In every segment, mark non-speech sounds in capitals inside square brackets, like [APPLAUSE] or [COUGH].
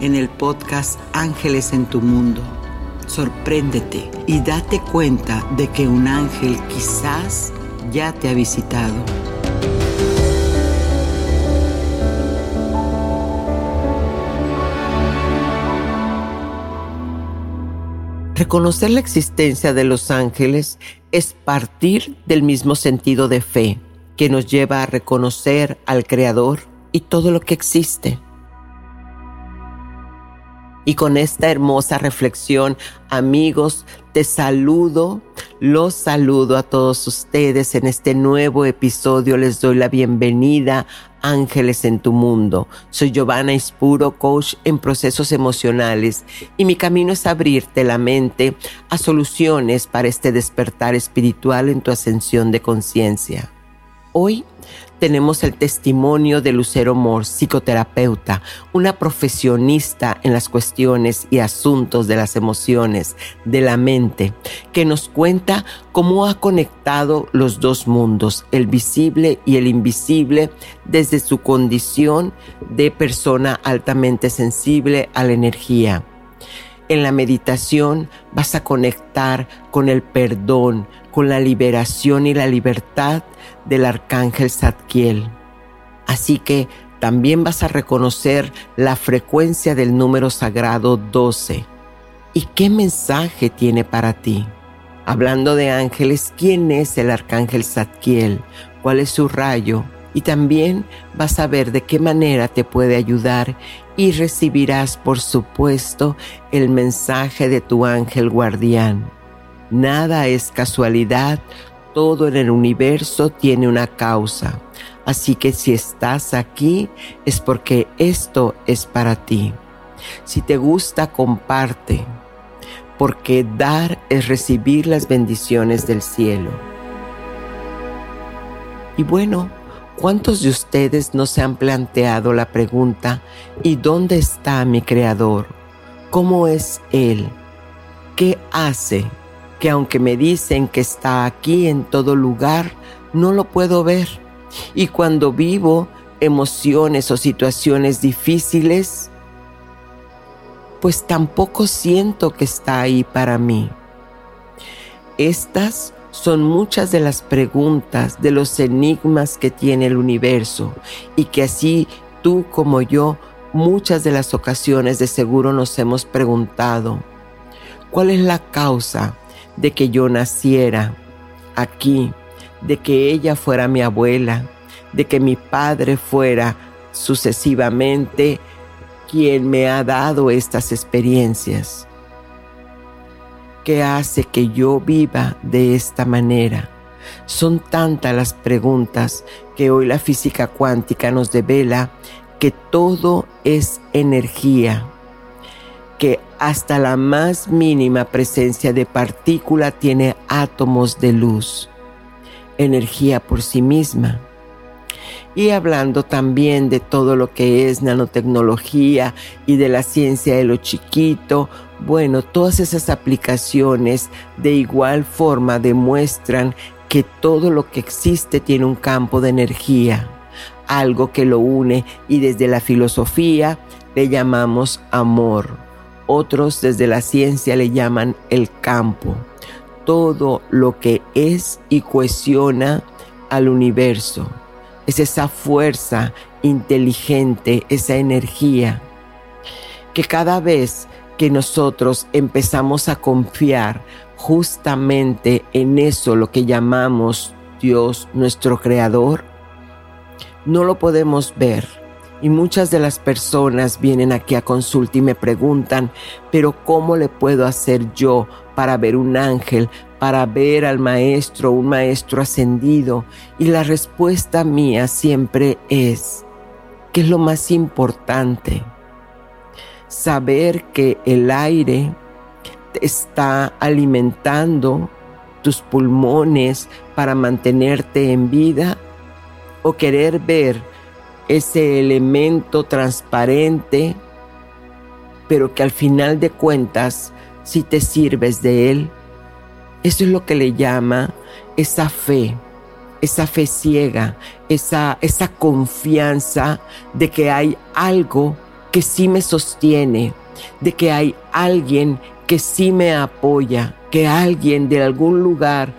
en el podcast Ángeles en tu Mundo. Sorpréndete y date cuenta de que un ángel quizás ya te ha visitado. Reconocer la existencia de los ángeles es partir del mismo sentido de fe que nos lleva a reconocer al Creador y todo lo que existe. Y con esta hermosa reflexión, amigos, te saludo, los saludo a todos ustedes en este nuevo episodio. Les doy la bienvenida, Ángeles en tu mundo. Soy Giovanna Ispuro, coach en procesos emocionales, y mi camino es abrirte la mente a soluciones para este despertar espiritual en tu ascensión de conciencia. Hoy tenemos el testimonio de Lucero Mor, psicoterapeuta, una profesionista en las cuestiones y asuntos de las emociones, de la mente, que nos cuenta cómo ha conectado los dos mundos, el visible y el invisible, desde su condición de persona altamente sensible a la energía. En la meditación vas a conectar con el perdón, con la liberación y la libertad del arcángel Zadkiel. Así que también vas a reconocer la frecuencia del número sagrado 12. ¿Y qué mensaje tiene para ti? Hablando de ángeles, ¿quién es el arcángel Zadkiel? ¿Cuál es su rayo? Y también vas a ver de qué manera te puede ayudar y recibirás, por supuesto, el mensaje de tu ángel guardián. Nada es casualidad, todo en el universo tiene una causa. Así que si estás aquí es porque esto es para ti. Si te gusta, comparte, porque dar es recibir las bendiciones del cielo. Y bueno, ¿cuántos de ustedes no se han planteado la pregunta, ¿y dónde está mi Creador? ¿Cómo es Él? ¿Qué hace? Que aunque me dicen que está aquí en todo lugar, no lo puedo ver. Y cuando vivo emociones o situaciones difíciles, pues tampoco siento que está ahí para mí. Estas son muchas de las preguntas, de los enigmas que tiene el universo y que así tú como yo muchas de las ocasiones de seguro nos hemos preguntado. ¿Cuál es la causa de que yo naciera aquí, de que ella fuera mi abuela, de que mi padre fuera sucesivamente quien me ha dado estas experiencias. ¿Qué hace que yo viva de esta manera? Son tantas las preguntas que hoy la física cuántica nos devela que todo es energía que hasta la más mínima presencia de partícula tiene átomos de luz, energía por sí misma. Y hablando también de todo lo que es nanotecnología y de la ciencia de lo chiquito, bueno, todas esas aplicaciones de igual forma demuestran que todo lo que existe tiene un campo de energía, algo que lo une y desde la filosofía le llamamos amor. Otros desde la ciencia le llaman el campo. Todo lo que es y cohesiona al universo. Es esa fuerza inteligente, esa energía que cada vez que nosotros empezamos a confiar justamente en eso, lo que llamamos Dios, nuestro creador, no lo podemos ver. Y muchas de las personas vienen aquí a consulta y me preguntan, pero ¿cómo le puedo hacer yo para ver un ángel, para ver al maestro, un maestro ascendido? Y la respuesta mía siempre es, ¿qué es lo más importante? saber que el aire está alimentando tus pulmones para mantenerte en vida o querer ver ese elemento transparente, pero que al final de cuentas, si te sirves de él, eso es lo que le llama esa fe, esa fe ciega, esa, esa confianza de que hay algo que sí me sostiene, de que hay alguien que sí me apoya, que alguien de algún lugar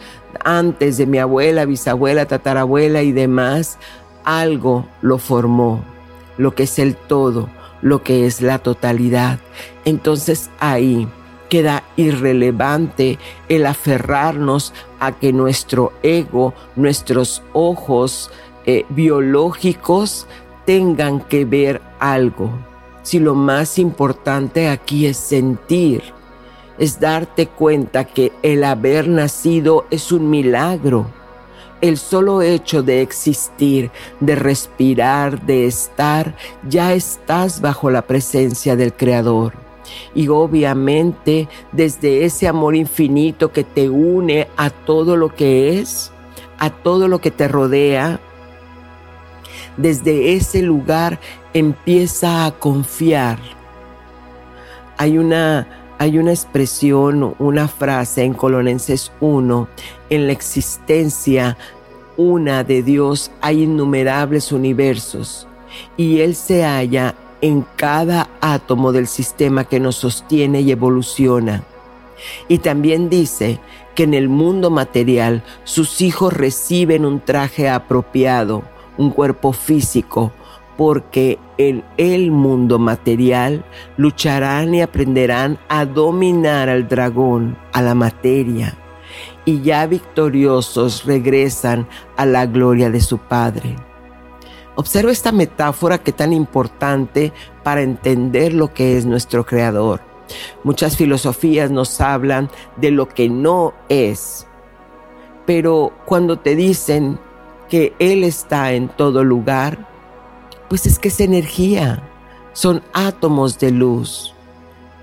antes de mi abuela, bisabuela, tatarabuela y demás, algo lo formó, lo que es el todo, lo que es la totalidad. Entonces ahí queda irrelevante el aferrarnos a que nuestro ego, nuestros ojos eh, biológicos tengan que ver algo si lo más importante aquí es sentir, es darte cuenta que el haber nacido es un milagro. El solo hecho de existir, de respirar, de estar, ya estás bajo la presencia del Creador. Y obviamente desde ese amor infinito que te une a todo lo que es, a todo lo que te rodea, desde ese lugar empieza a confiar. Hay una, hay una expresión, una frase en Colonenses 1, en la existencia una de Dios hay innumerables universos y Él se halla en cada átomo del sistema que nos sostiene y evoluciona. Y también dice que en el mundo material sus hijos reciben un traje apropiado, un cuerpo físico, porque en el mundo material lucharán y aprenderán a dominar al dragón, a la materia, y ya victoriosos regresan a la gloria de su Padre. Observa esta metáfora que tan importante para entender lo que es nuestro Creador. Muchas filosofías nos hablan de lo que no es, pero cuando te dicen que Él está en todo lugar, pues es que es energía, son átomos de luz.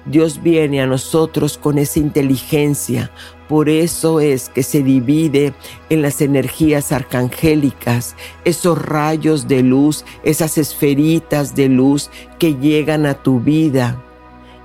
Dios viene a nosotros con esa inteligencia, por eso es que se divide en las energías arcangélicas, esos rayos de luz, esas esferitas de luz que llegan a tu vida.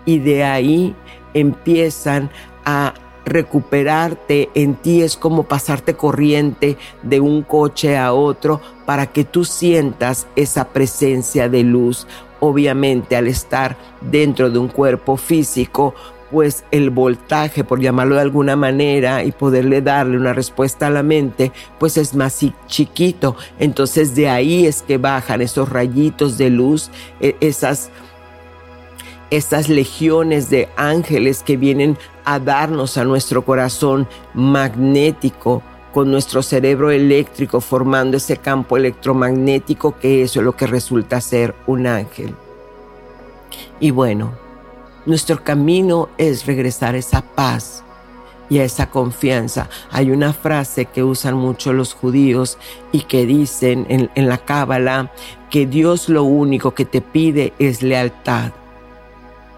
Y de ahí empiezan a recuperarte en ti es como pasarte corriente de un coche a otro para que tú sientas esa presencia de luz. Obviamente al estar dentro de un cuerpo físico, pues el voltaje, por llamarlo de alguna manera, y poderle darle una respuesta a la mente, pues es más chiquito. Entonces de ahí es que bajan esos rayitos de luz, e, esas estas legiones de ángeles que vienen a darnos a nuestro corazón magnético con nuestro cerebro eléctrico formando ese campo electromagnético que eso es lo que resulta ser un ángel. Y bueno, nuestro camino es regresar a esa paz y a esa confianza. Hay una frase que usan mucho los judíos y que dicen en, en la Cábala que Dios lo único que te pide es lealtad.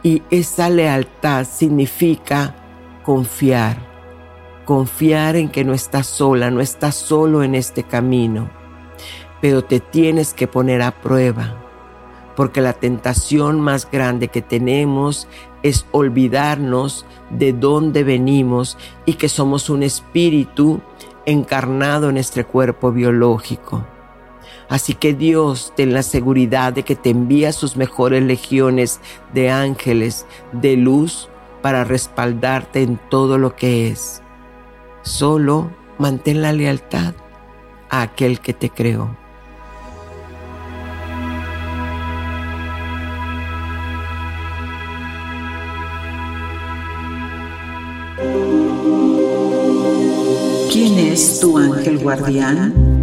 Y esa lealtad significa confiar, confiar en que no estás sola, no estás solo en este camino, pero te tienes que poner a prueba, porque la tentación más grande que tenemos es olvidarnos de dónde venimos y que somos un espíritu encarnado en este cuerpo biológico. Así que Dios ten la seguridad de que te envía sus mejores legiones de ángeles de luz para respaldarte en todo lo que es. Solo mantén la lealtad a aquel que te creó. ¿Quién es tu ángel guardián?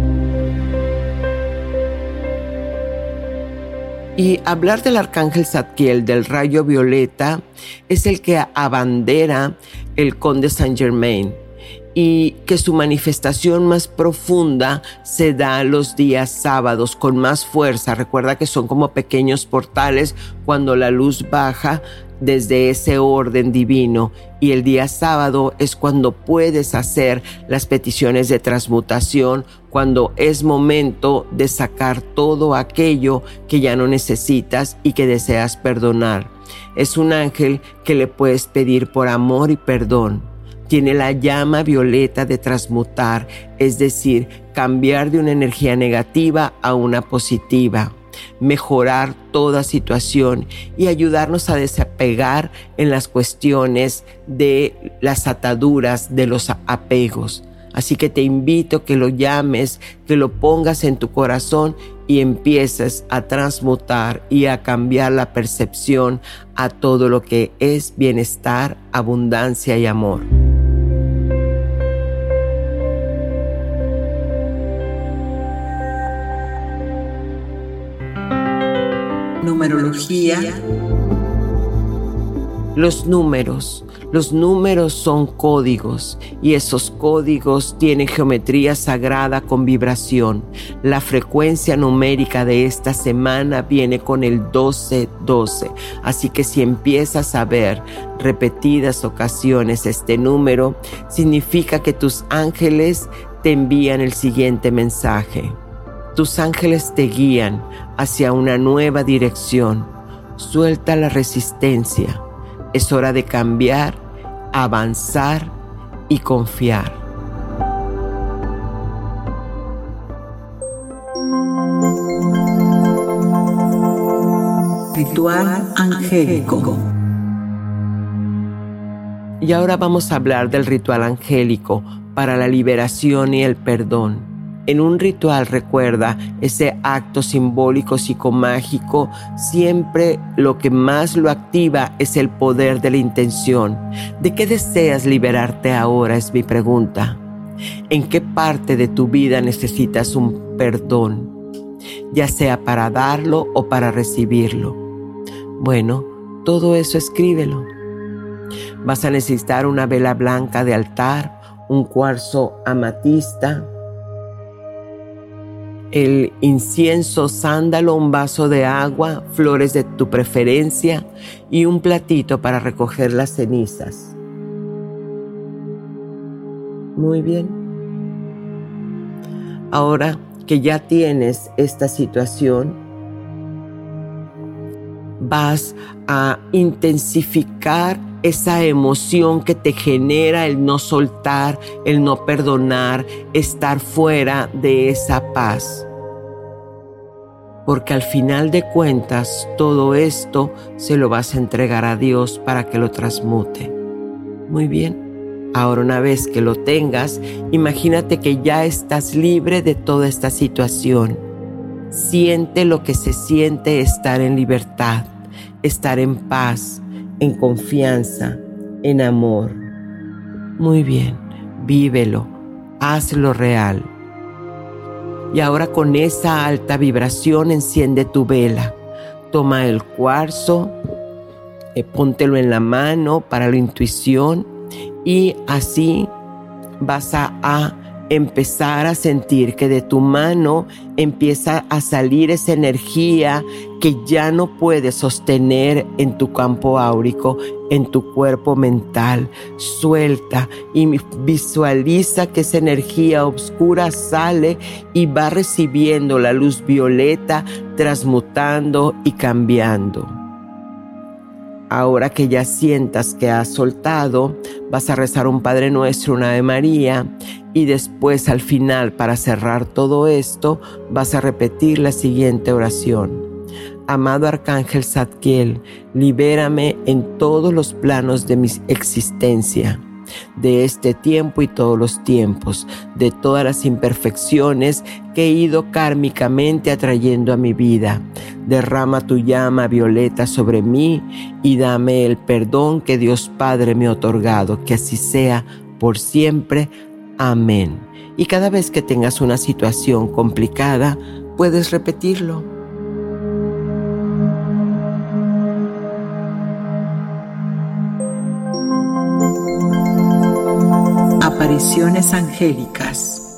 Y hablar del arcángel Zadkiel, del rayo violeta, es el que abandera el conde Saint Germain y que su manifestación más profunda se da los días sábados con más fuerza. Recuerda que son como pequeños portales cuando la luz baja desde ese orden divino y el día sábado es cuando puedes hacer las peticiones de transmutación, cuando es momento de sacar todo aquello que ya no necesitas y que deseas perdonar. Es un ángel que le puedes pedir por amor y perdón. Tiene la llama violeta de transmutar, es decir, cambiar de una energía negativa a una positiva mejorar toda situación y ayudarnos a desapegar en las cuestiones de las ataduras, de los apegos. Así que te invito que lo llames, que lo pongas en tu corazón y empieces a transmutar y a cambiar la percepción a todo lo que es bienestar, abundancia y amor. Numerología. Los números. Los números son códigos y esos códigos tienen geometría sagrada con vibración. La frecuencia numérica de esta semana viene con el 1212. Así que si empiezas a ver repetidas ocasiones este número, significa que tus ángeles te envían el siguiente mensaje. Tus ángeles te guían hacia una nueva dirección. Suelta la resistencia. Es hora de cambiar, avanzar y confiar. Ritual angélico. Y ahora vamos a hablar del ritual angélico para la liberación y el perdón. En un ritual recuerda ese acto simbólico psicomágico, siempre lo que más lo activa es el poder de la intención. ¿De qué deseas liberarte ahora? Es mi pregunta. ¿En qué parte de tu vida necesitas un perdón? Ya sea para darlo o para recibirlo. Bueno, todo eso escríbelo. Vas a necesitar una vela blanca de altar, un cuarzo amatista, el incienso, sándalo, un vaso de agua, flores de tu preferencia y un platito para recoger las cenizas. Muy bien. Ahora que ya tienes esta situación, vas a intensificar esa emoción que te genera el no soltar, el no perdonar, estar fuera de esa paz. Porque al final de cuentas todo esto se lo vas a entregar a Dios para que lo transmute. Muy bien. Ahora una vez que lo tengas, imagínate que ya estás libre de toda esta situación. Siente lo que se siente estar en libertad, estar en paz, en confianza, en amor. Muy bien, vívelo, hazlo real. Y ahora con esa alta vibración enciende tu vela. Toma el cuarzo, eh, póntelo en la mano para la intuición y así vas a empezar a sentir que de tu mano empieza a salir esa energía que ya no puedes sostener en tu campo áurico, en tu cuerpo mental. Suelta y visualiza que esa energía oscura sale y va recibiendo la luz violeta, transmutando y cambiando. Ahora que ya sientas que has soltado, vas a rezar un Padre Nuestro, una Ave María Y después al final, para cerrar todo esto, vas a repetir la siguiente oración. Amado Arcángel Zadkiel, libérame en todos los planos de mi existencia de este tiempo y todos los tiempos, de todas las imperfecciones que he ido kármicamente atrayendo a mi vida. Derrama tu llama violeta sobre mí y dame el perdón que Dios Padre me ha otorgado, que así sea por siempre. Amén. Y cada vez que tengas una situación complicada, puedes repetirlo. Apariciones angélicas.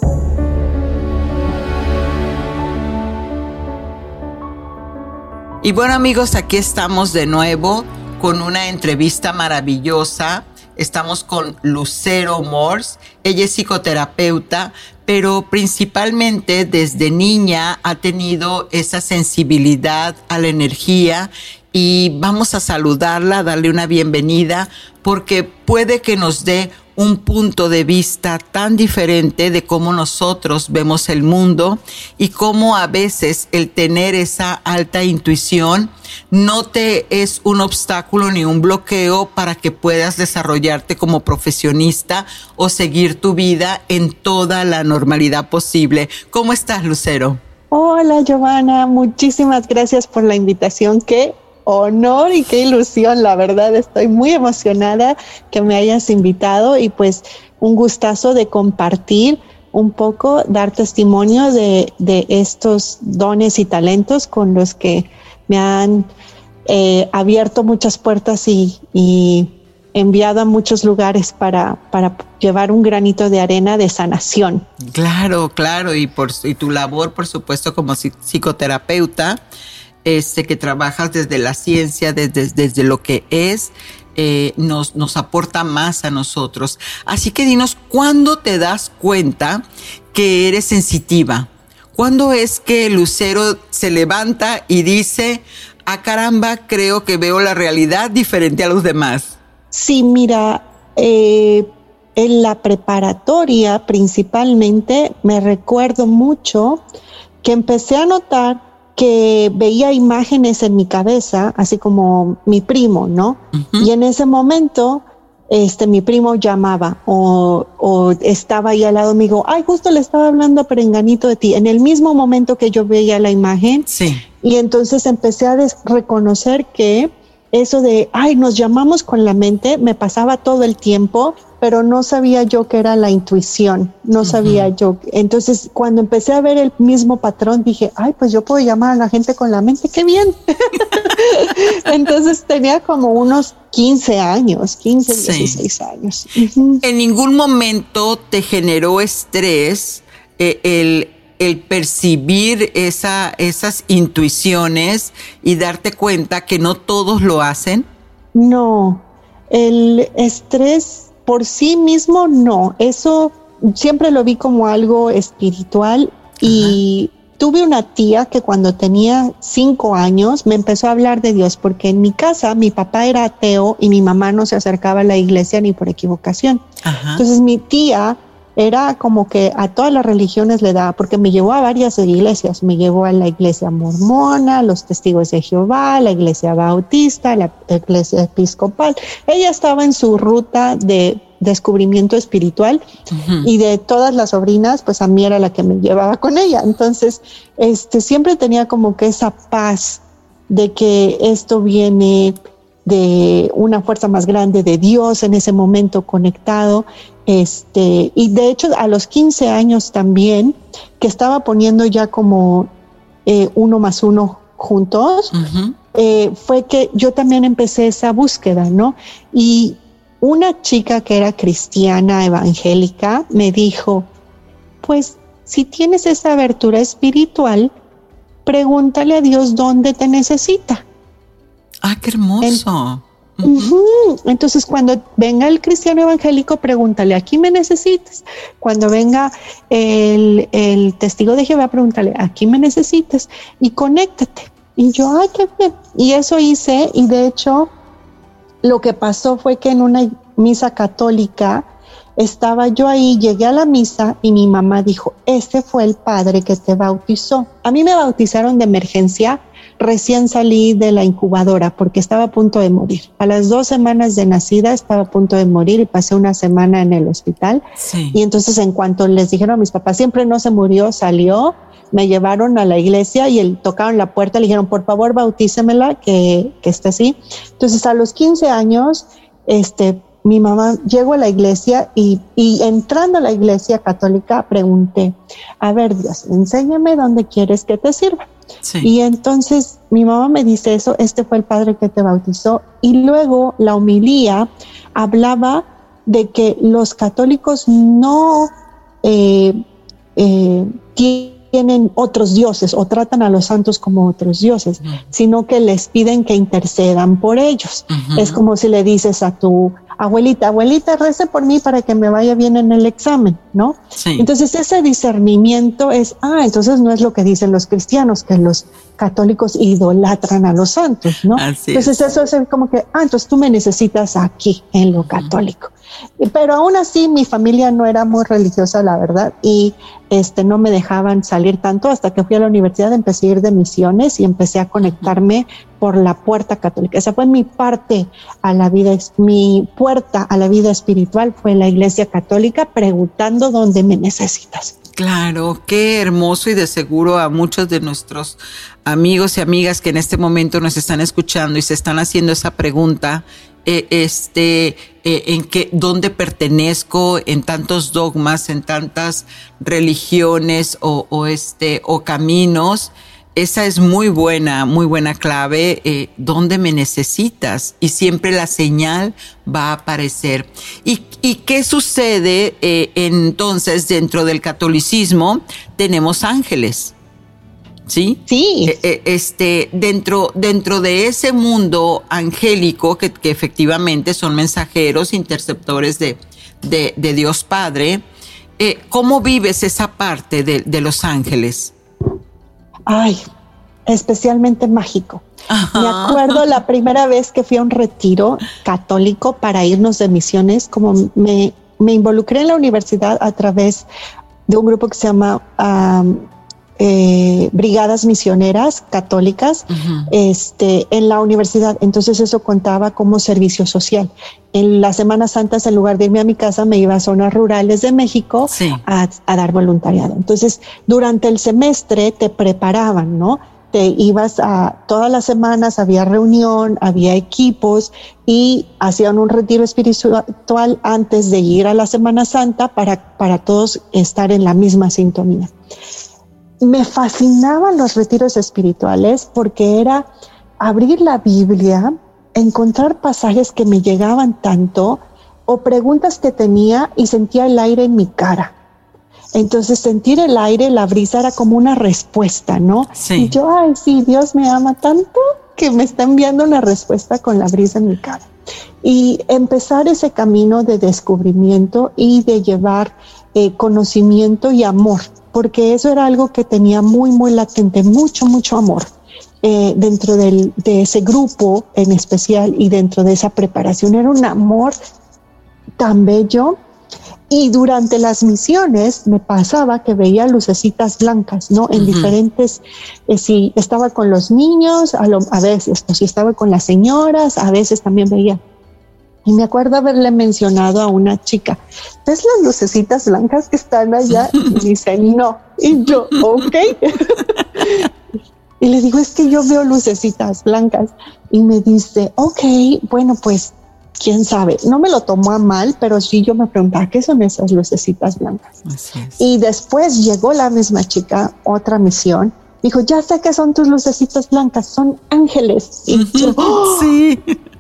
Y bueno amigos, aquí estamos de nuevo con una entrevista maravillosa Estamos con Lucero Morse. Ella es psicoterapeuta, pero principalmente desde niña ha tenido esa sensibilidad a la energía y vamos a saludarla, darle una bienvenida, porque puede que nos dé un punto de vista tan diferente de cómo nosotros vemos el mundo y cómo a veces el tener esa alta intuición no te es un obstáculo ni un bloqueo para que puedas desarrollarte como profesionista o seguir tu vida en toda la normalidad posible. ¿Cómo estás, Lucero? Hola, Giovanna. Muchísimas gracias por la invitación. que honor y qué ilusión, la verdad, estoy muy emocionada que me hayas invitado y pues un gustazo de compartir un poco, dar testimonio de, estos dones y talentos con los que me han eh, abierto muchas puertas y, enviado a muchos lugares para, para llevar un granito de arena de sanación. Claro, claro, y, por, y tu labor, por supuesto, como psicoterapeuta este, que trabajas desde la ciencia, desde, desde lo que es, eh, nos, nos aporta más a nosotros. Así que dinos, ¿cuándo te das cuenta que eres sensitiva? ¿Cuándo es que Lucero se levanta y dice, ah caramba, creo que veo la realidad diferente a los demás? Sí, mira, eh, en la preparatoria principalmente me recuerdo mucho que empecé a notar que veía imágenes en mi cabeza, así como mi primo, ¿no? Y en ese momento, este, mi primo llamaba o, o, estaba ahí al lado mío, ay, justo le estaba hablando a Perenganito de ti, en el mismo momento que yo veía la imagen. Sí. Y entonces empecé a reconocer que eso de, ay, nos llamamos con la mente, me pasaba todo el tiempo pero no sabía yo que era la intuición, no sabía yo. Entonces, cuando empecé a ver el mismo patrón, dije, ay, pues yo puedo llamar a la gente con la mente, qué bien. [LAUGHS] Entonces tenía como unos 15 años, 15, 16 años. En ningún momento te generó estrés eh, el, el, percibir esa, esas intuiciones y darte cuenta que no todos lo hacen. No, el estrés por sí mismo no, eso siempre lo vi como algo espiritual y tuve una tía que cuando tenía cinco años me empezó a hablar de Dios porque en mi casa mi papá era ateo y mi mamá no se acercaba a la iglesia ni por equivocación. Entonces mi tía era como que a todas las religiones le daba, porque me llevó a varias iglesias, me llevó a la iglesia mormona, los testigos de Jehová, la iglesia bautista, la iglesia episcopal. Ella estaba en su ruta de descubrimiento espiritual y de todas las sobrinas, pues a mí era la que me llevaba con ella. Entonces, este, siempre tenía como que esa paz de que esto viene de una fuerza más grande de Dios en ese momento conectado este, y de hecho a los 15 años también, que estaba poniendo ya como eh, uno más uno juntos, eh, fue que yo también empecé esa búsqueda, ¿no? Y una chica que era cristiana evangélica me dijo, pues si tienes esa abertura espiritual, pregúntale a Dios dónde te necesita. Ah, qué hermoso. Entonces, cuando venga el cristiano evangélico, pregúntale, ¿aquí me necesitas? Cuando venga el, testigo de Jehová, pregúntale, ¿aquí me necesitas? Y conéctate. Y yo, ay, qué bien. Y eso hice, y de hecho, lo que pasó fue que en una misa católica, estaba yo ahí, llegué a la misa y mi mamá dijo, este fue el padre que te bautizó. A mí me bautizaron de emergencia, recién salí de la incubadora porque estaba a punto de morir. A las dos semanas de nacida estaba a punto de morir y pasé una semana en el hospital. Y entonces en cuanto les dijeron a mis papás, siempre no se murió, salió, me llevaron a la iglesia y el, tocaron la puerta, le dijeron, por favor, bautícemela, que, que esté así. Entonces a los 15 años, este, mi mamá llegó a la iglesia y, y, entrando a la iglesia católica pregunté, a ver Dios, enséñame dónde quieres que te sirva. Y entonces mi mamá me dice eso, este fue el padre que te bautizó. Y luego la homilía hablaba de que los católicos no eh, eh, tienen otros dioses o tratan a los santos como otros dioses, sino que les piden que intercedan por ellos. Es como si le dices a tu abuelita, abuelita, rece por mí para que me vaya bien en el examen, ¿no? Entonces ese discernimiento es, ah, entonces no es lo que dicen los cristianos, que los católicos idolatran a los santos, ¿no? entonces eso es como que, ah, entonces tú me necesitas aquí, en lo católico. Pero aún así mi familia no era muy religiosa, la verdad, y este, no me dejaban salir tanto hasta que fui a la universidad, empecé a ir de misiones y empecé a conectarme por la puerta católica. Esa fue mi parte a la vida, mi puerta a la vida espiritual fue la iglesia católica preguntando dónde me necesitas. Claro, qué hermoso y de seguro a muchos de nuestros amigos y amigas que en este momento nos están escuchando y se están haciendo esa pregunta, eh, este, eh, en qué, dónde pertenezco en tantos dogmas, en tantas religiones o, o este, o caminos. Esa es muy buena, muy buena clave, eh, dónde me necesitas y siempre la señal va a aparecer. ¿Y, y qué sucede eh, entonces dentro del catolicismo? Tenemos ángeles. ¿Sí? Sí. Eh, eh, este, dentro, dentro de ese mundo angélico, que, efectivamente son mensajeros, interceptores de, de, Dios Padre, eh, ¿cómo vives esa parte de, de, los ángeles? Ay, especialmente mágico. Me acuerdo la primera vez que fui a un retiro católico para irnos de misiones, como me, me involucré en la universidad a través de un grupo que se llama eh, brigadas misioneras católicas este, en la universidad. Entonces eso contaba como servicio social. En las Semanas Santas, en lugar de irme a mi casa, me iba a zonas rurales de México a, dar voluntariado. Entonces, durante el semestre te preparaban, ¿no? te ibas a todas las semanas, había reunión, había equipos y hacían un retiro espiritual antes de ir a la Semana Santa para, para todos estar en la misma sintonía me fascinaban los retiros espirituales porque era abrir la Biblia, encontrar pasajes que me llegaban tanto o preguntas que tenía y sentía el aire en mi cara. Entonces sentir el aire, la brisa era como una respuesta, ¿no? Y yo, ay, sí, Dios me ama tanto que me está enviando una respuesta con la brisa en mi cara. Y empezar ese camino de descubrimiento y de llevar eh, conocimiento y amor porque eso era algo que tenía muy, muy latente, mucho, mucho amor eh, dentro de ese grupo en especial y dentro de esa preparación. Era un amor tan bello. Y durante las misiones me pasaba que veía lucecitas blancas, ¿no? En diferentes, eh, si estaba con los niños, a, a veces, o si estaba con las señoras, a veces también veía y me acuerdo haberle mencionado a una chica, ¿ves las lucecitas blancas que están allá? [LAUGHS] Y dice, no. Y yo, ok. y le digo, es que yo veo lucecitas blancas. Y me dice, ok, bueno, pues, quién sabe. No me lo tomó a mal, pero sí yo me preguntaba, ¿qué son esas lucecitas blancas? Y después llegó la misma chica, otra misión, dijo, ya sé que son tus lucecitas blancas, son ángeles. Y yo, [LAUGHS] sí. [LAUGHS]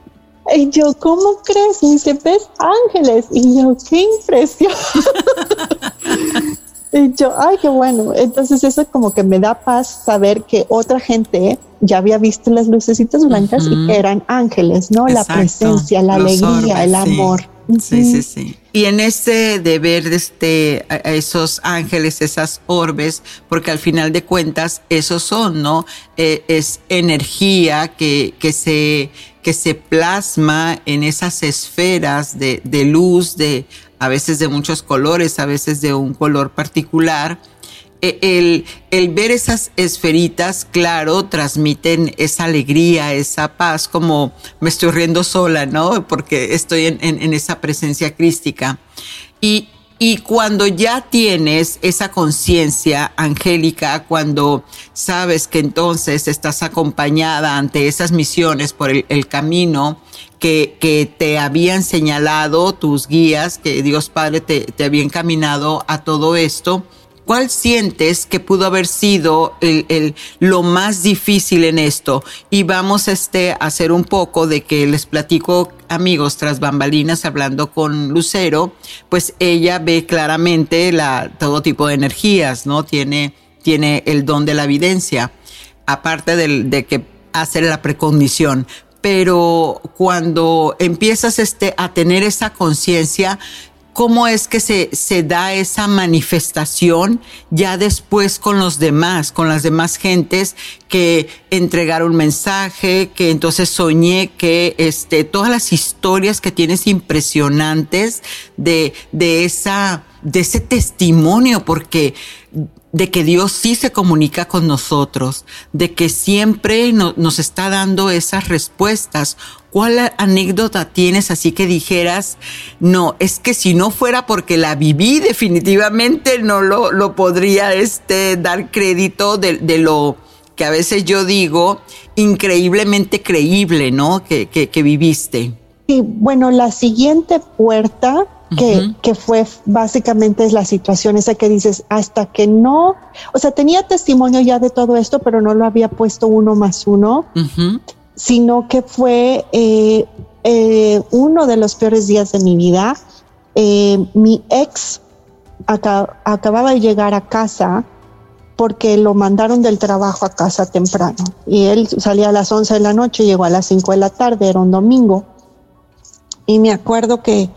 Y yo, ¿cómo crees? Y dice, ves ángeles. Y yo, qué impresión. [LAUGHS] y yo, ay, qué bueno. Entonces eso como que me da paz saber que otra gente ya había visto las lucecitas blancas y que eran ángeles, ¿no? la presencia, la alegría, el amor. Sí, sí, sí. Y en este de ver este, a esos ángeles, esas orbes, porque al final de cuentas esos son, ¿no? Eh, es energía que, que, se, que se plasma en esas esferas de, de luz, de a veces de muchos colores, a veces de un color particular. E, el, el, ver esas esferitas, claro, transmiten esa alegría, esa paz, como me estoy riendo sola, ¿no? Porque estoy en, en esa presencia crística. Y, y cuando ya tienes esa conciencia angélica, cuando sabes que entonces estás acompañada ante esas misiones por el, camino que, que, te habían señalado tus guías, que Dios Padre te, te había encaminado a todo esto, ¿Cuál sientes que pudo haber sido el, lo más difícil en esto? Y vamos este, a hacer un poco de que les platico, amigos, tras bambalinas, hablando con Lucero, pues ella ve claramente la, todo tipo de energías, ¿no? Tiene, tiene el don de la evidencia, aparte de que hace la precondición pero cuando empiezas este, a tener esa conciencia, cómo es que se, se, da esa manifestación ya después con los demás, con las demás gentes que entregaron mensaje, que entonces soñé que este, todas las historias que tienes impresionantes de, de esa, de ese testimonio, porque de que Dios sí se comunica con nosotros, de que siempre nos está dando esas respuestas. ¿Cuál anécdota tienes así que dijeras, no, es que si no fuera porque la viví, definitivamente no lo, lo podría este, dar crédito de, de, lo que a veces yo digo, increíblemente creíble, ¿no? Que, que, que viviste. Sí, bueno, la siguiente puerta que, que, fue básicamente la situación esa que dices, hasta que no, o sea, tenía testimonio ya de todo esto, pero no lo había puesto uno más uno, sino que fue eh, eh, uno de los peores días de mi vida. Eh, mi ex acababa de llegar a casa porque lo mandaron del trabajo a casa temprano y él salía a las 11 de la noche, llegó a las 5 de la tarde, era un domingo. Y me acuerdo que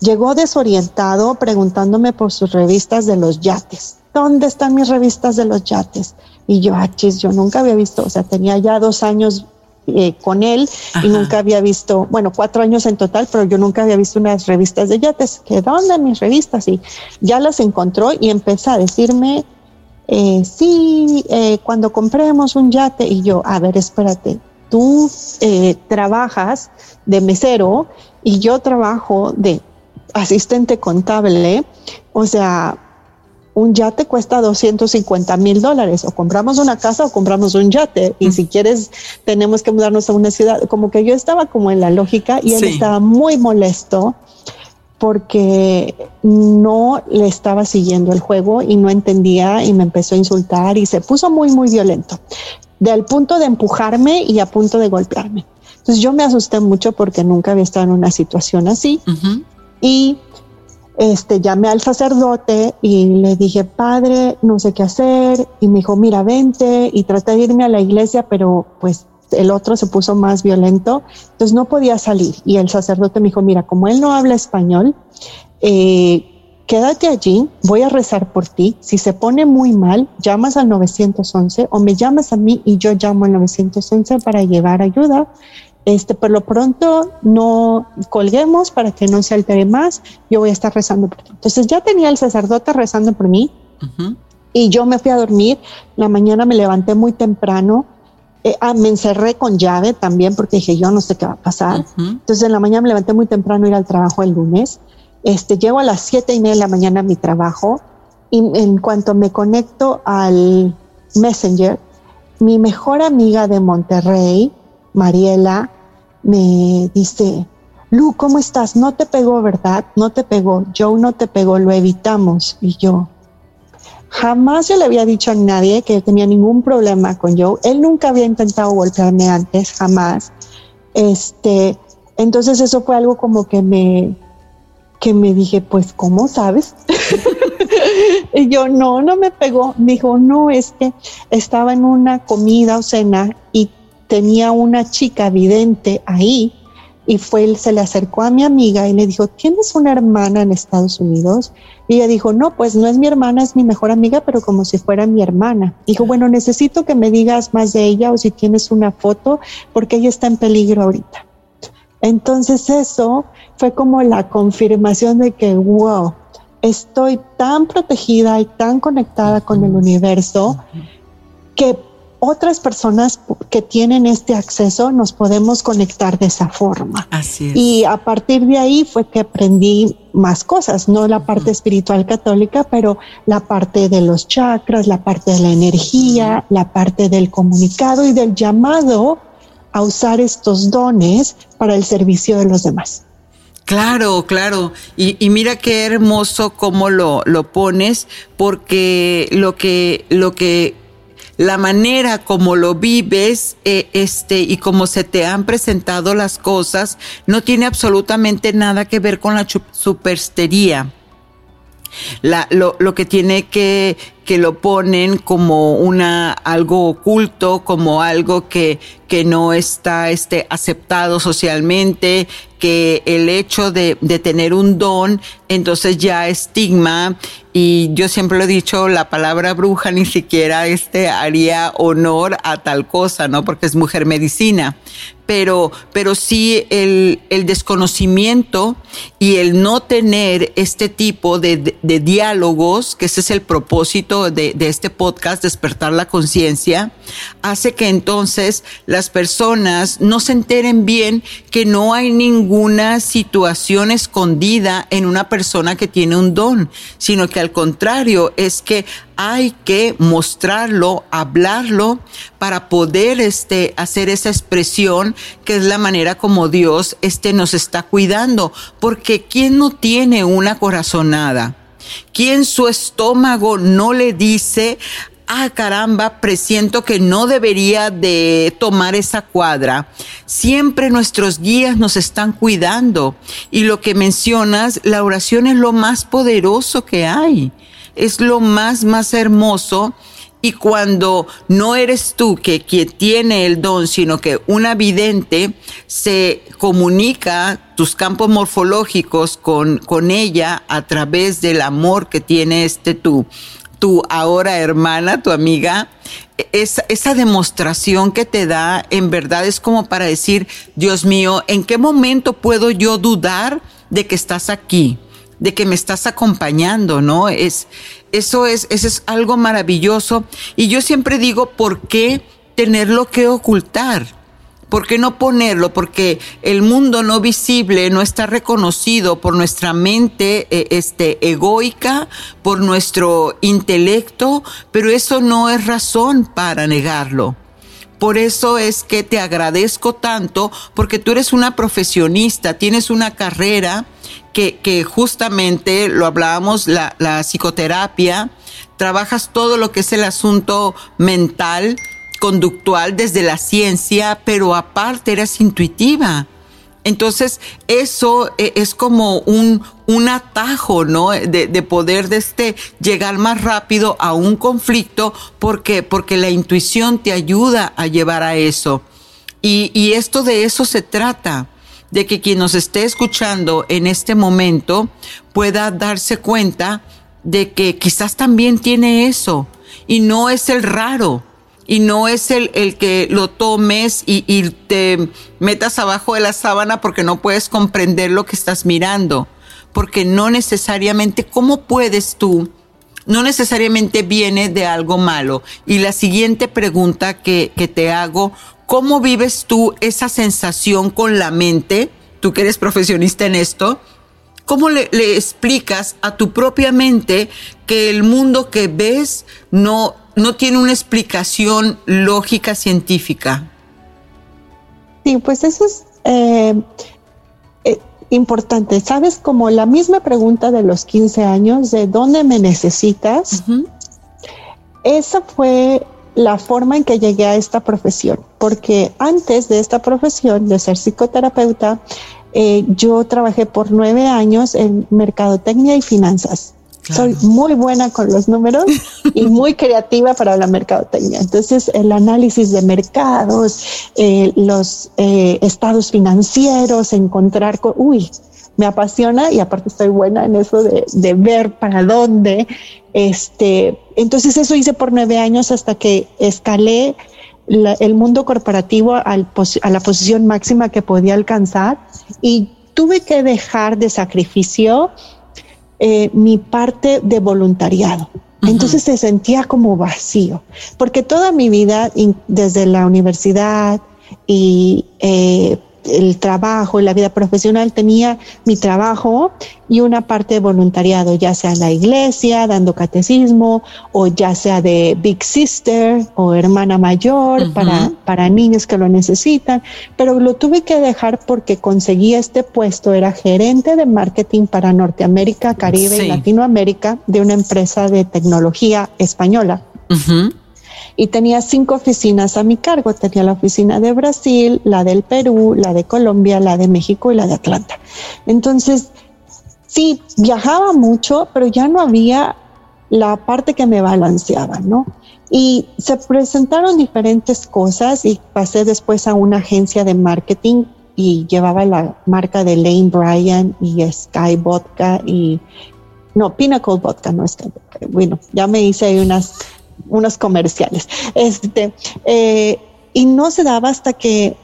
llegó desorientado preguntándome por sus revistas de los yates. ¿Dónde están mis revistas de los yates? Y yo, ah, yo nunca había visto, o sea, tenía ya dos años eh, con él y nunca había visto, bueno, cuatro años en total, pero yo nunca había visto unas revistas de yates. ¿Qué dónde mis revistas? Y ya las encontró y empezó a decirme, eh, sí, eh, cuando compremos un yate. Y yo, a ver, espérate, tú eh, trabajas de mesero y yo trabajo de asistente contable, o sea, un yate cuesta 250 mil dólares. O compramos una casa o compramos un yate. Y si quieres, tenemos que mudarnos a una ciudad. Como que yo estaba como en la lógica y él estaba muy molesto porque no le estaba siguiendo el juego y no entendía y me empezó a insultar y se puso muy, muy violento. Del punto de empujarme y a punto de golpearme. Entonces yo me asusté mucho porque nunca había estado en una situación así. Y este, llamé al sacerdote y le dije, padre, no sé qué hacer. Y me dijo, mira, vente. Y traté de irme a la iglesia, pero pues el otro se puso más violento. Entonces no podía salir. Y el sacerdote me dijo, mira, como él no habla español, eh, quédate allí, voy a rezar por ti. Si se pone muy mal, llamas al 911 o me llamas a mí y yo llamo al 911 para llevar ayuda este, por lo pronto no colguemos para que no se altere más. Yo voy a estar rezando por ti. Entonces ya tenía el sacerdote rezando por mí y yo me fui a dormir. La mañana me levanté muy temprano. Eh, ah, me encerré con llave también porque dije yo no sé qué va a pasar. Entonces en la mañana me levanté muy temprano ir al trabajo el lunes. Este, llego a las siete y media de la mañana a mi trabajo y en cuanto me conecto al Messenger, mi mejor amiga de Monterrey, Mariela me dice, Lu, ¿cómo estás? No te pegó, ¿verdad? No te pegó. Joe no te pegó, lo evitamos. Y yo, jamás yo le había dicho a nadie que tenía ningún problema con Joe. Él nunca había intentado golpearme antes, jamás. Este, entonces eso fue algo como que me, que me dije, pues, ¿cómo sabes? [LAUGHS] y yo, no, no me pegó. dijo, no, es que estaba en una comida o cena y tenía una chica vidente ahí y fue, se le acercó a mi amiga y le dijo, ¿tienes una hermana en Estados Unidos? Y ella dijo, no, pues no es mi hermana, es mi mejor amiga, pero como si fuera mi hermana. Dijo, bueno, necesito que me digas más de ella o si tienes una foto, porque ella está en peligro ahorita. Entonces eso fue como la confirmación de que, wow, estoy tan protegida y tan conectada con el universo que otras personas que tienen este acceso nos podemos conectar de esa forma. Así es. Y a partir de ahí fue que aprendí más cosas, no la parte espiritual católica, pero la parte de los chakras, la parte de la energía, la parte del comunicado y del llamado a usar estos dones para el servicio de los demás. Claro, claro. Y, mira qué hermoso cómo lo, lo pones, porque lo que, lo que la manera como lo vives eh, este, y cómo se te han presentado las cosas no tiene absolutamente nada que ver con la superstería. La, lo, lo, que tiene que, que lo ponen como una, algo oculto, como algo que, que no está este, aceptado socialmente, que el hecho de, tener un don, entonces ya estigma, y yo siempre lo he dicho, la palabra bruja ni siquiera este haría honor a tal cosa, ¿no? Porque es mujer medicina. Pero, pero sí el, el desconocimiento y el no tener este tipo de, diálogos, que ese es el propósito de, de este podcast, despertar la conciencia, hace que entonces personas no se enteren bien que no hay ninguna situación escondida en una persona que tiene un don, sino que al contrario es que hay que mostrarlo, hablarlo para poder este, hacer esa expresión que es la manera como Dios este, nos está cuidando. Porque ¿quién no tiene una corazonada? ¿Quién su estómago no le dice, ah, caramba, presiento que no debería de tomar esa cuadra. Siempre nuestros guías nos están cuidando. Y lo que mencionas, la oración es lo más poderoso que hay. Es lo más, más hermoso. Y cuando no eres tú que quien tiene el don, sino que una vidente se comunica tus campos morfológicos con, con ella a través del amor que tiene este tú, tu ahora hermana, tu amiga, esa, esa demostración que te da en verdad es como para decir, Dios mío, ¿en qué momento puedo yo dudar de que estás aquí? de que me estás acompañando, ¿no? Es, eso es, eso es algo maravilloso. Y yo siempre digo, ¿por qué tenerlo que ocultar? ¿Por qué no ponerlo? Porque el mundo no visible no está reconocido por nuestra mente eh, este, egoica, por nuestro intelecto, pero eso no es razón para negarlo. Por eso es que te agradezco tanto, porque tú eres una profesionista, tienes una carrera que, justamente lo hablábamos, la psicoterapia, trabajas todo lo que es el asunto mental, conductual desde la ciencia, pero aparte eras intuitiva. Entonces, eso e, es como un, un atajo, ¿no? De, de, poder de este, llegar más rápido a un conflicto, porque, porque la intuición te ayuda a llevar a eso. Y, y esto de eso se trata, de que quien nos esté escuchando en este momento pueda darse cuenta de que quizás también tiene eso y no es el raro y no es el, el que lo tomes y, y, te metas abajo de la sábana porque no puedes comprender lo que estás mirando, porque no necesariamente, ¿cómo puedes tú? No necesariamente viene de algo malo. Y la siguiente pregunta que, que te hago, ¿cómo vives tú esa sensación con la mente? Tú que eres profesionista en esto, ¿Cómo le, le, explicas a tu propia mente que el mundo que ves no, no tiene una explicación lógica científica? Sí, pues eso es eh, eh, importante. Sabes, como la misma pregunta de los 15 años, de dónde me necesitas, uh -huh. esa fue la forma en que llegué a esta profesión, porque antes de esta profesión de ser psicoterapeuta, eh, yo trabajé por nueve años en mercadotecnia y finanzas. Claro. Soy muy buena con los números y [LAUGHS] muy creativa para la mercadotecnia. Entonces, el análisis de mercados, eh, los eh, estados financieros, encontrar, con, uy, me apasiona y aparte estoy buena en eso de, de, ver para dónde. Este, entonces, eso hice por nueve años hasta que escalé el mundo corporativo a la posición máxima que podía alcanzar y tuve que dejar de sacrificio eh, mi parte de voluntariado. Entonces se sentía como vacío, porque toda mi vida, desde la universidad y eh, el trabajo y la vida profesional tenía mi trabajo y una parte de voluntariado, ya sea en la iglesia, dando catecismo, o ya sea de Big Sister o hermana mayor para, para niños que lo necesitan, pero lo tuve que dejar porque conseguí este puesto, era gerente de marketing para Norteamérica, Caribe y Latinoamérica de una empresa de tecnología española y tenía cinco oficinas a mi cargo. Tenía la oficina de Brasil, la del Perú, la de Colombia, la de México y la de Atlanta. Entonces, sí, viajaba mucho, pero ya no había la parte que me balanceaba, ¿no? Y se presentaron diferentes cosas y pasé después a una agencia de marketing y llevaba la marca de Lane Bryan y Sky Vodka y no, Pinnacle Vodka, no Sky Vodka. Bueno, ya me hice unas unos comerciales. Este, eh, y no se daba hasta que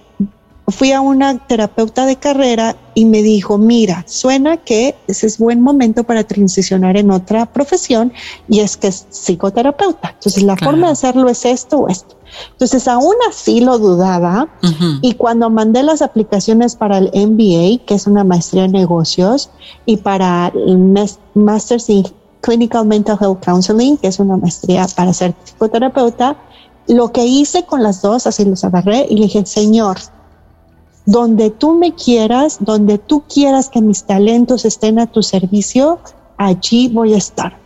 fui a una terapeuta de carrera y me dijo, mira, suena que ese es buen momento para transicionar en otra profesión y es que es psicoterapeuta. Entonces la forma de hacerlo es esto o esto. Entonces aún así lo dudaba y cuando mandé las aplicaciones para el MBA, que es una maestría en negocios, y para el Masters in Clinical Mental Health Counseling, que es una maestría para ser psicoterapeuta, lo que hice con las dos, así los agarré y le dije, Señor, donde tú me quieras, donde tú quieras que mis talentos estén a tu servicio, allí voy a estar.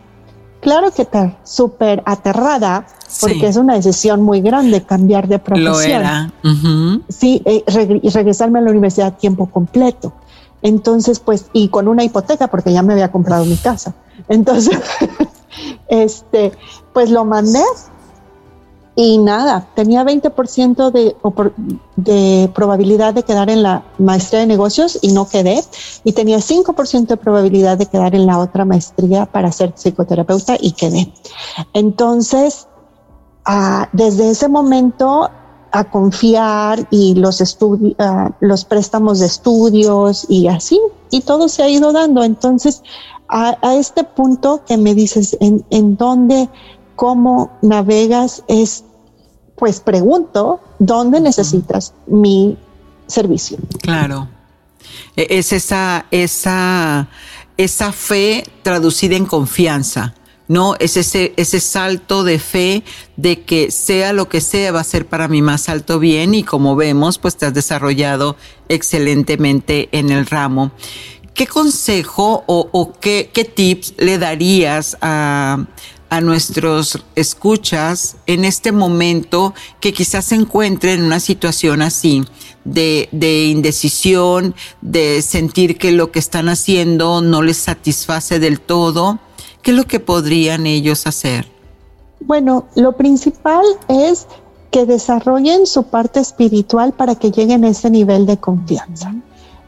Claro que está súper aterrada porque es una decisión muy grande cambiar de profesión. Lo era. Sí, eh, y regresarme a la universidad a tiempo completo. Entonces, pues, y con una hipoteca porque ya me había comprado mi casa. Entonces, [LAUGHS] este, pues lo mandé y nada, tenía 20% de, de probabilidad de quedar en la maestría de negocios y no quedé. Y tenía 5% de probabilidad de quedar en la otra maestría para ser psicoterapeuta y quedé. Entonces, ah, desde ese momento a confiar y los, estudios, ah, los préstamos de estudios y así, y todo se ha ido dando. Entonces, a, este punto que me dices, ¿en, en dónde, cómo navegas? Es, pues pregunto, ¿dónde necesitas mi servicio? Claro. E, es esa, esa, esa fe traducida en confianza. ¿No? Es ese, ese salto de fe de que sea lo que sea va a ser para mi más alto bien y como vemos, pues te has desarrollado excelentemente en el ramo. ¿Qué consejo o, qué, tips le darías a, nuestros escuchas en este momento que quizás se encuentren en una situación así de, de, indecisión, de sentir que lo que están haciendo no les satisface del todo? ¿Qué es lo que podrían ellos hacer? Bueno, lo principal es que desarrollen su parte espiritual para que lleguen a ese nivel de confianza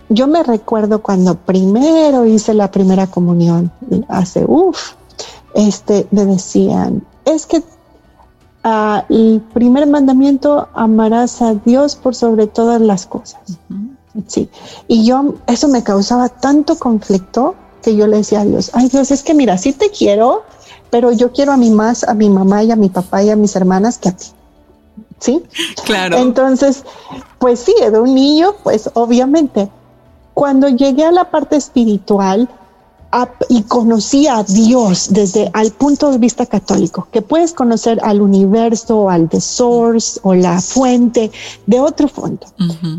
yo me recuerdo cuando primero hice la primera comunión, hace, uff, este, me decían, es que ah, el primer mandamiento amarás a Dios por sobre todas las cosas. Sí. Y yo, eso me causaba tanto conflicto que yo le decía a Dios, ay Dios, es que mira, sí te quiero, pero yo quiero a mí más, a mi mamá y a mi papá y a mis hermanas que a ti. ¿Sí? Claro. Entonces, pues sí, de un niño, pues obviamente, cuando llegué a la parte espiritual y conocí a Dios desde el punto de vista católico, que puedes conocer al universo, al the source o la fuente de otro fondo.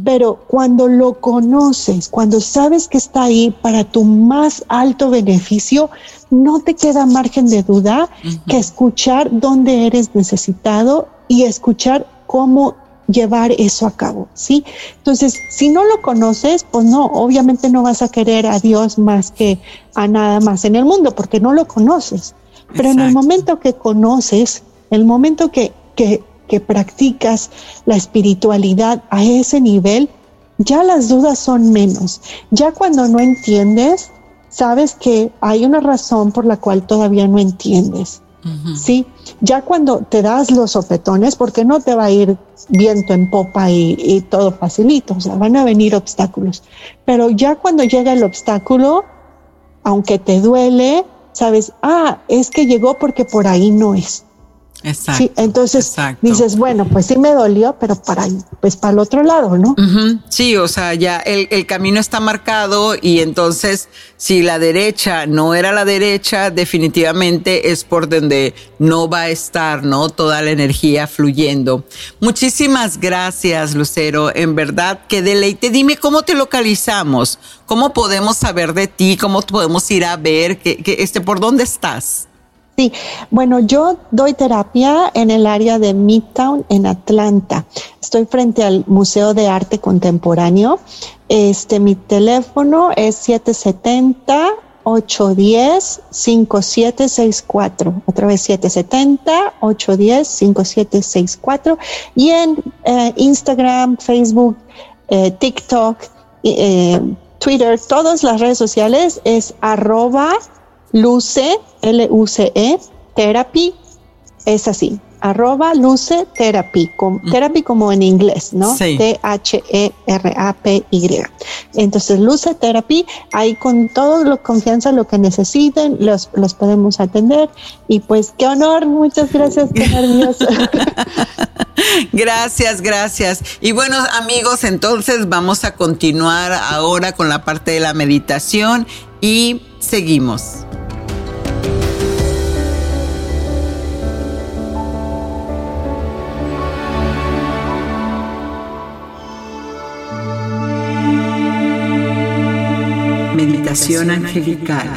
Pero cuando lo conoces, cuando sabes que está ahí para tu más alto beneficio, no te queda margen de duda que escuchar dónde eres necesitado y escuchar cómo llevar eso a cabo, ¿sí? Entonces, si no lo conoces, pues no, obviamente no vas a querer a Dios más que a nada más en el mundo, porque no lo conoces. Pero en el momento que conoces, el momento que, que, que practicas la espiritualidad a ese nivel, ya las dudas son menos. Ya cuando no entiendes, sabes que hay una razón por la cual todavía no entiendes. Sí, ya cuando te das los sopetones, porque no te va a ir viento en popa y, y, todo facilito, o sea, van a venir obstáculos. Pero ya cuando llega el obstáculo, aunque te duele, sabes, ah, es que llegó porque por ahí no es. Exacto. Sí, entonces dices, bueno, pues sí me dolió, pero para pues para el otro lado, ¿no? Sí, o sea, ya el, el, camino está marcado y entonces si la derecha no era la derecha, definitivamente es por donde no va a estar, ¿no? Toda la energía fluyendo. Muchísimas gracias, Lucero. En verdad, qué deleite. Dime cómo te localizamos, cómo podemos saber de ti, cómo podemos ir a ver, que, que este, por dónde estás. Sí, bueno, yo doy terapia en el área de Midtown en Atlanta. Estoy frente al Museo de Arte Contemporáneo. Este, mi teléfono es 770 810 5764. Otra vez 770 810 5764 y en eh, Instagram, Facebook, eh, TikTok, eh, Twitter, todas las redes sociales es arroba luce L-U-C-E, therapy, es así, arroba luce therapy, therapy como en inglés, ¿no? T-H-E-R-A-P-Y. Entonces, luce therapy, ahí con todo lo confianza, lo que necesiten, los, los podemos atender. Y pues, qué honor, muchas gracias, qué nervioso. [LAUGHS] Gracias, gracias. Y bueno, amigos, entonces vamos a continuar ahora con la parte de la meditación y seguimos. Meditación angelical.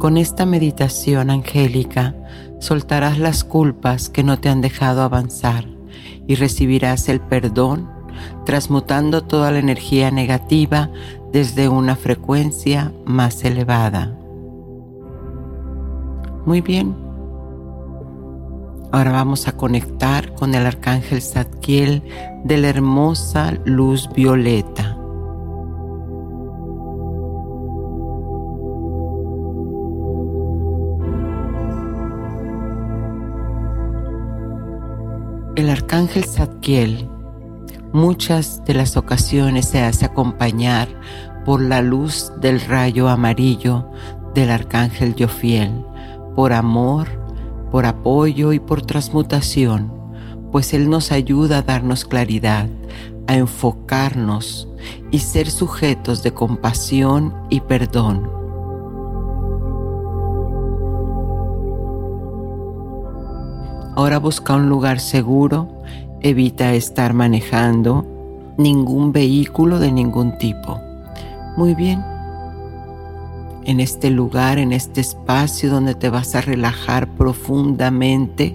Con esta meditación angélica soltarás las culpas que no te han dejado avanzar y recibirás el perdón, transmutando toda la energía negativa desde una frecuencia más elevada. Muy bien. Ahora vamos a conectar con el arcángel Zadkiel de la hermosa luz violeta. Arcángel Zadkiel muchas de las ocasiones se hace acompañar por la luz del rayo amarillo del arcángel Yofiel, por amor, por apoyo y por transmutación, pues él nos ayuda a darnos claridad, a enfocarnos y ser sujetos de compasión y perdón. Ahora busca un lugar seguro, evita estar manejando ningún vehículo de ningún tipo. Muy bien. En este lugar, en este espacio donde te vas a relajar profundamente,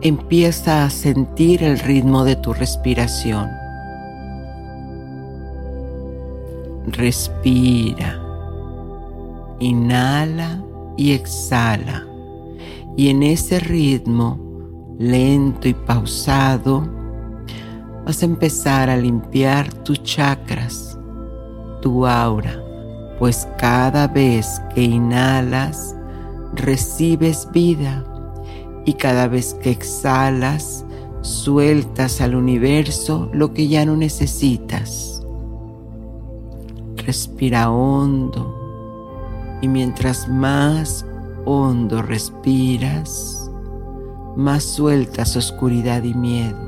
empieza a sentir el ritmo de tu respiración. Respira. Inhala y exhala y en ese ritmo lento y pausado vas a empezar a limpiar tus chakras, tu aura, pues cada vez que inhalas recibes vida y cada vez que exhalas sueltas al universo lo que ya no necesitas. Respira hondo y mientras más hondo respiras, más sueltas oscuridad y miedo,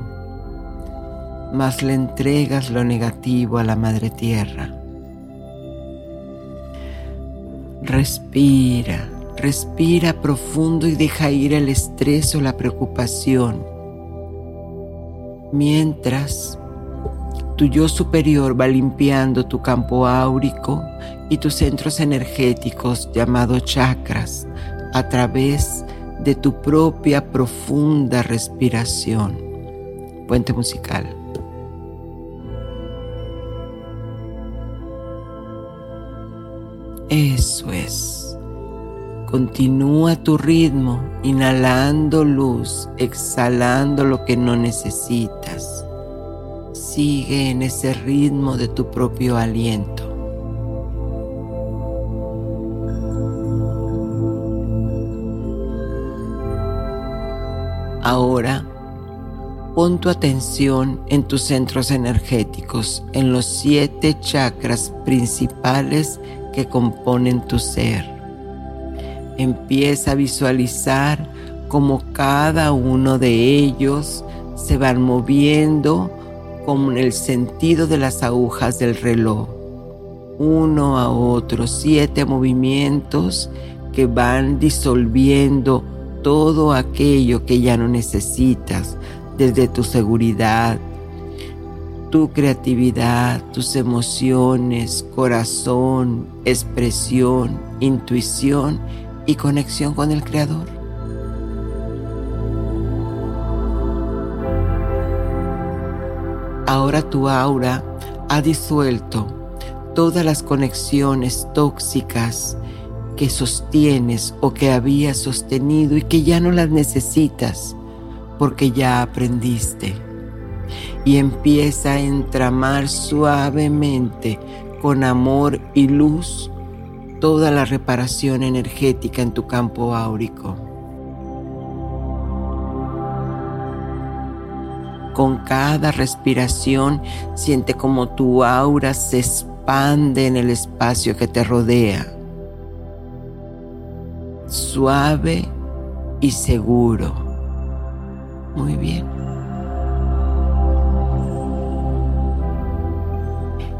más le entregas lo negativo a la Madre Tierra. Respira, respira profundo y deja ir el estrés o la preocupación. Mientras tu yo superior va limpiando tu campo áurico y tus centros energéticos llamados chakras a través de tu propia profunda respiración. Puente musical. Eso es. Continúa tu ritmo, inhalando luz, exhalando lo que no necesitas sigue en ese ritmo de tu propio aliento. Ahora, pon tu atención en tus centros energéticos, en los siete chakras principales que componen tu ser. Empieza a visualizar cómo cada uno de ellos se van moviendo como en el sentido de las agujas del reloj. Uno a otro, siete movimientos que van disolviendo todo aquello que ya no necesitas, desde tu seguridad, tu creatividad, tus emociones, corazón, expresión, intuición y conexión con el Creador. Ahora tu aura ha disuelto todas las conexiones tóxicas que sostienes o que habías sostenido y que ya no las necesitas porque ya aprendiste. Y empieza a entramar suavemente con amor y luz toda la reparación energética en tu campo áurico. Con cada respiración siente como tu aura se expande en el espacio que te rodea. Suave y seguro. Muy bien.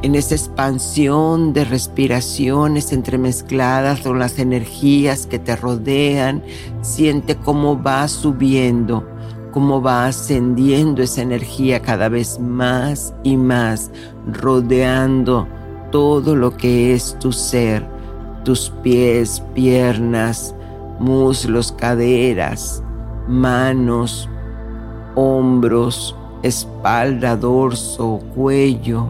En esa expansión de respiraciones entremezcladas con las energías que te rodean, siente cómo va subiendo cómo va ascendiendo esa energía cada vez más y más, rodeando todo lo que es tu ser, tus pies, piernas, muslos, caderas, manos, hombros, espalda, dorso, cuello,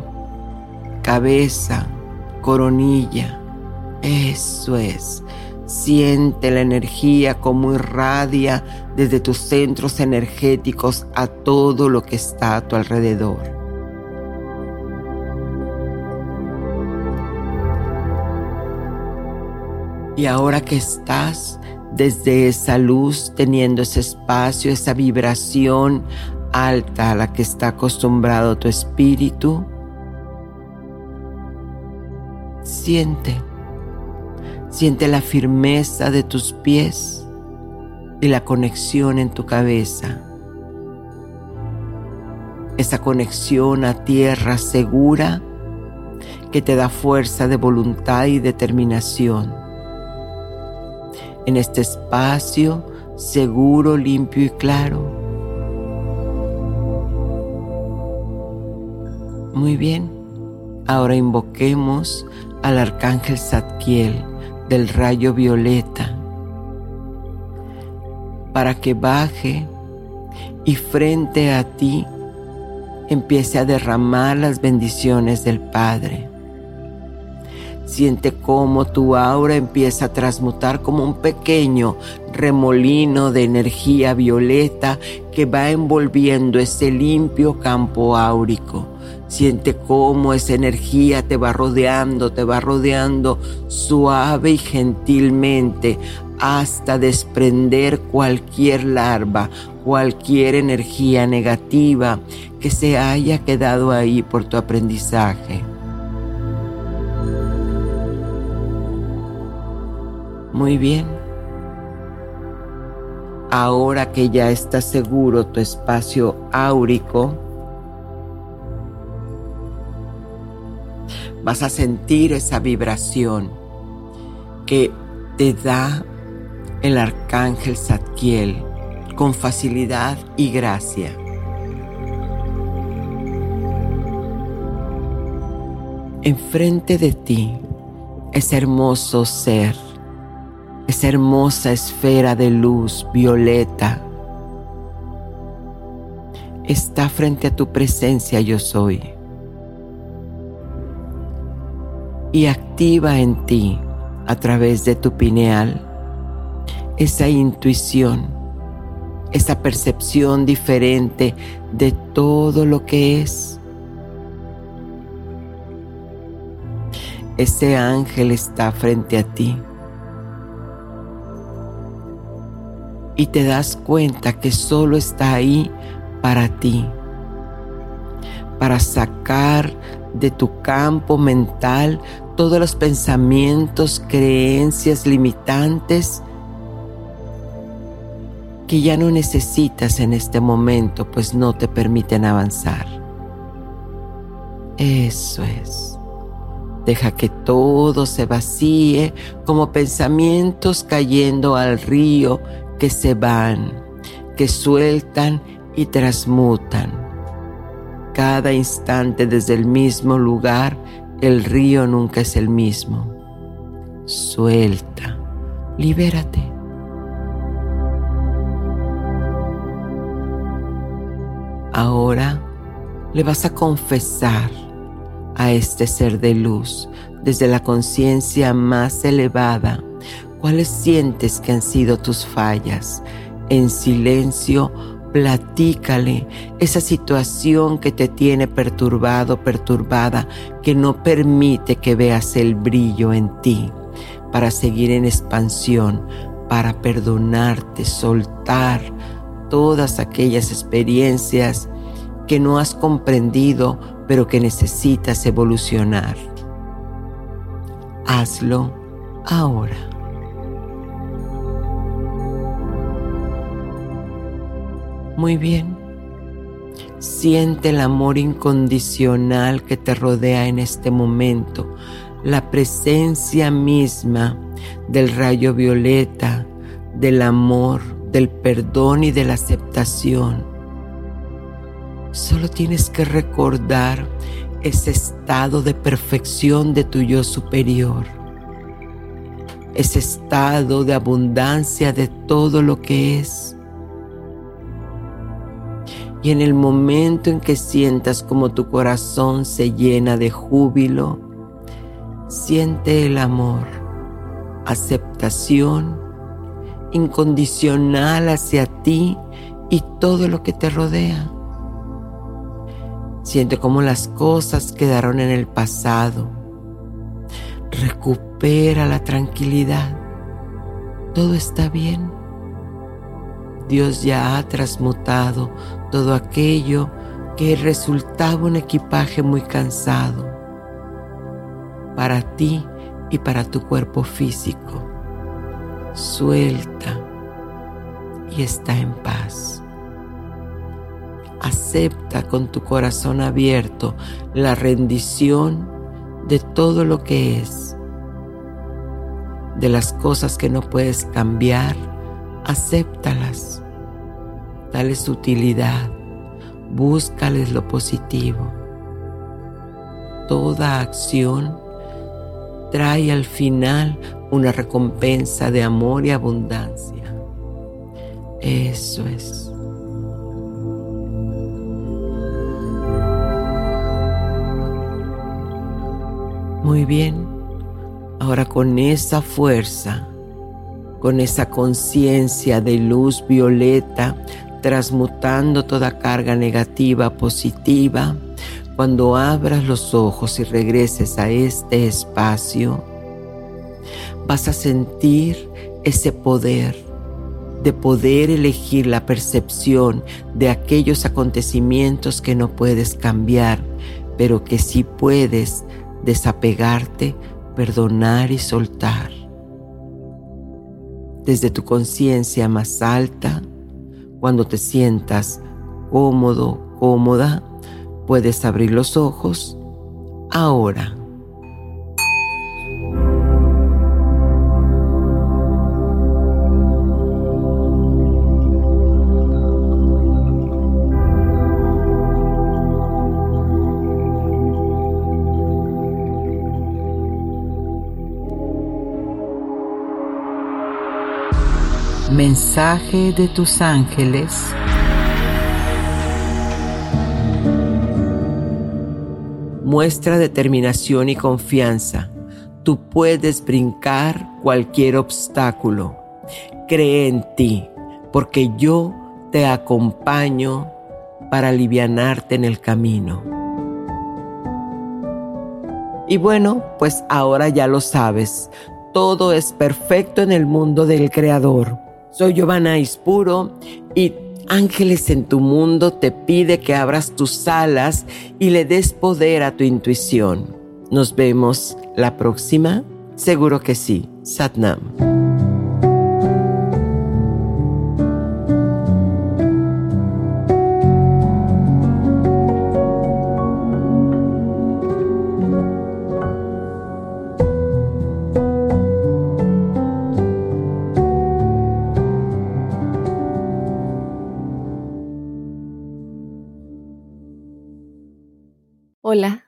cabeza, coronilla. Eso es. Siente la energía como irradia desde tus centros energéticos a todo lo que está a tu alrededor. Y ahora que estás desde esa luz, teniendo ese espacio, esa vibración alta a la que está acostumbrado tu espíritu, siente Siente la firmeza de tus pies y la conexión en tu cabeza. Esa conexión a tierra segura que te da fuerza de voluntad y determinación. En este espacio seguro, limpio y claro. Muy bien, ahora invoquemos al arcángel Zadkiel del rayo violeta para que baje y frente a ti empiece a derramar las bendiciones del Padre. Siente cómo tu aura empieza a transmutar como un pequeño remolino de energía violeta que va envolviendo ese limpio campo áurico Siente cómo esa energía te va rodeando, te va rodeando suave y gentilmente hasta desprender cualquier larva, cualquier energía negativa que se haya quedado ahí por tu aprendizaje. Muy bien. Ahora que ya está seguro tu espacio áurico, vas a sentir esa vibración que te da el arcángel Zadkiel con facilidad y gracia. Enfrente de ti, ese hermoso ser, esa hermosa esfera de luz violeta, está frente a tu presencia yo soy. Y activa en ti a través de tu pineal esa intuición, esa percepción diferente de todo lo que es. Ese ángel está frente a ti. y te das cuenta que solo está ahí para ti, para sacar de tu campo mental todos los pensamientos, creencias limitantes que ya no necesitas en este momento, pues no te permiten avanzar. Eso es. Deja que todo se vacíe como pensamientos cayendo al río que se van, que sueltan y transmutan. Cada instante desde el mismo lugar, el río nunca es el mismo. Suelta, libérate. Ahora le vas a confesar a este ser de luz desde la conciencia más elevada cuáles sientes que han sido tus fallas. En silencio, platícale esa situación que te tiene perturbado, perturbada, que no permite que veas el brillo en ti para seguir en expansión, para perdonarte, soltar todas aquellas experiencias que no has comprendido, pero que necesitas evolucionar. Hazlo ahora. Muy bien. Siente el amor incondicional que te rodea en este momento, la presencia misma del rayo violeta, del amor, del perdón y de la aceptación. Solo tienes que recordar ese estado de perfección de tu yo superior, ese estado de abundancia de todo lo que es. Y en el momento en que sientas como tu corazón se llena de júbilo, siente el amor, aceptación incondicional hacia ti y todo lo que te rodea. Siente cómo las cosas quedaron en el pasado. Recupera la tranquilidad. Todo está bien. Dios ya ha transmutado todo aquello que resultaba un equipaje muy cansado para ti y para tu cuerpo físico suelta y está en paz. Acepta con tu corazón abierto la rendición de todo lo que es. De las cosas que no puedes cambiar, acéptalas. Dales utilidad. Búscales lo positivo. Toda acción trae al final una recompensa de amor y abundancia. Eso es. Muy bien. Ahora con esa fuerza, con esa conciencia de luz violeta, transmutando toda carga negativa positiva, cuando abras los ojos y regreses a este espacio, vas a sentir ese poder de poder elegir la percepción de aquellos acontecimientos que no puedes cambiar, pero que sí puedes desapegarte, perdonar y soltar. Desde tu conciencia más alta, cuando te sientas cómodo, cómoda, puedes abrir los ojos ahora. Mensaje de tus ángeles. Muestra determinación y confianza. Tú puedes brincar cualquier obstáculo. Cree en ti, porque yo te acompaño para alivianarte en el camino. Y bueno, pues ahora ya lo sabes, todo es perfecto en el mundo del Creador Soy Giovanna Ispuro y Ángeles en tu mundo te pide que abras tus alas y le des poder a tu intuición. Nos vemos la próxima. Seguro que sí. Satnam.